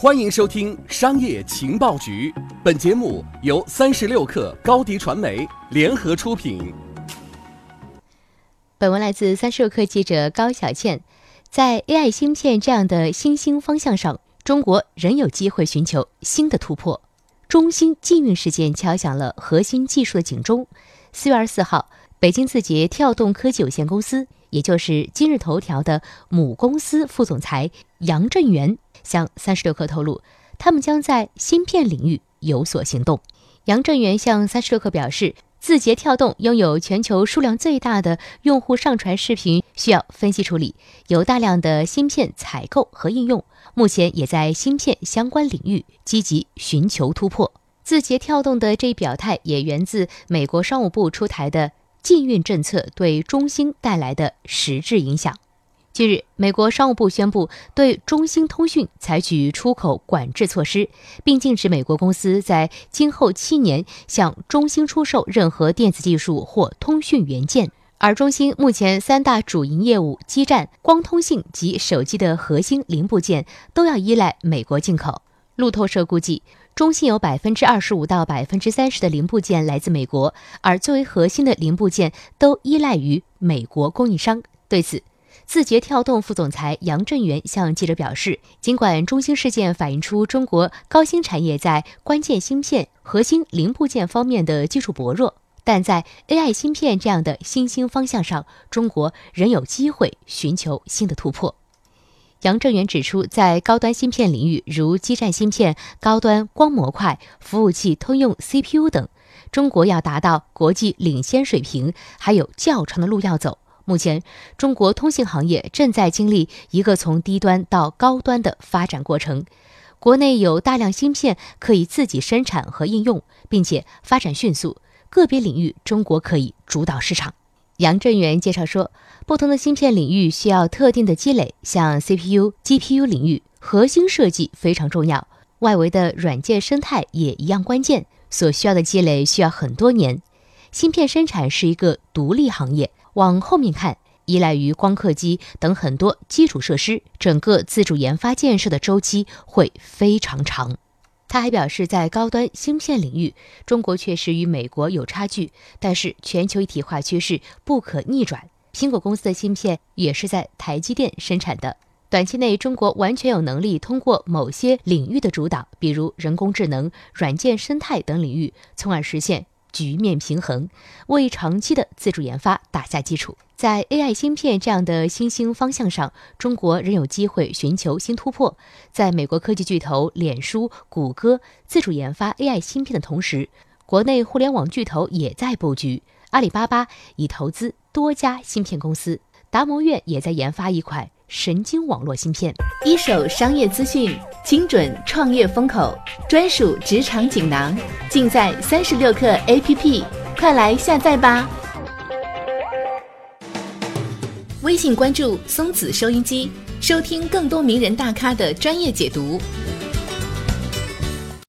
欢迎收听《商业情报局》，本节目由三十六克高低传媒联合出品。本文来自三十六克记者高小倩。在 AI 芯片这样的新兴方向上，中国仍有机会寻求新的突破。中兴禁运事件敲响了核心技术的警钟。四月二十四号，北京字节跳动科技有限公司，也就是今日头条的母公司副总裁杨振元。向三十六氪透露，他们将在芯片领域有所行动。杨振元向三十六氪表示，字节跳动拥有全球数量最大的用户上传视频需要分析处理，有大量的芯片采购和应用，目前也在芯片相关领域积极寻求突破。字节跳动的这一表态也源自美国商务部出台的禁运政策对中兴带来的实质影响。近日，美国商务部宣布对中兴通讯采取出口管制措施，并禁止美国公司在今后七年向中兴出售任何电子技术或通讯元件。而中兴目前三大主营业务——基站、光通信及手机的核心零部件，都要依赖美国进口。路透社估计，中兴有百分之二十五到百分之三十的零部件来自美国，而最为核心的零部件都依赖于美国供应商。对此，字节跳动副总裁杨振元向记者表示，尽管中兴事件反映出中国高新产业在关键芯片、核心零部件方面的技术薄弱，但在 AI 芯片这样的新兴方向上，中国仍有机会寻求新的突破。杨振元指出，在高端芯片领域，如基站芯片、高端光模块、服务器通用 CPU 等，中国要达到国际领先水平，还有较长的路要走。目前，中国通信行业正在经历一个从低端到高端的发展过程。国内有大量芯片可以自己生产和应用，并且发展迅速。个别领域，中国可以主导市场。杨振元介绍说，不同的芯片领域需要特定的积累，像 CPU、GPU 领域，核心设计非常重要，外围的软件生态也一样关键，所需要的积累需要很多年。芯片生产是一个独立行业。往后面看，依赖于光刻机等很多基础设施，整个自主研发建设的周期会非常长。他还表示，在高端芯片领域，中国确实与美国有差距，但是全球一体化趋势不可逆转。苹果公司的芯片也是在台积电生产的。短期内，中国完全有能力通过某些领域的主导，比如人工智能、软件生态等领域，从而实现。局面平衡，为长期的自主研发打下基础。在 AI 芯片这样的新兴方向上，中国仍有机会寻求新突破。在美国科技巨头脸书、谷歌自主研发 AI 芯片的同时，国内互联网巨头也在布局。阿里巴巴已投资多家芯片公司，达摩院也在研发一款。神经网络芯片，一手商业资讯，精准创业风口，专属职场锦囊，尽在三十六课 APP，快来下载吧！微信关注松子收音机，收听更多名人大咖的专业解读。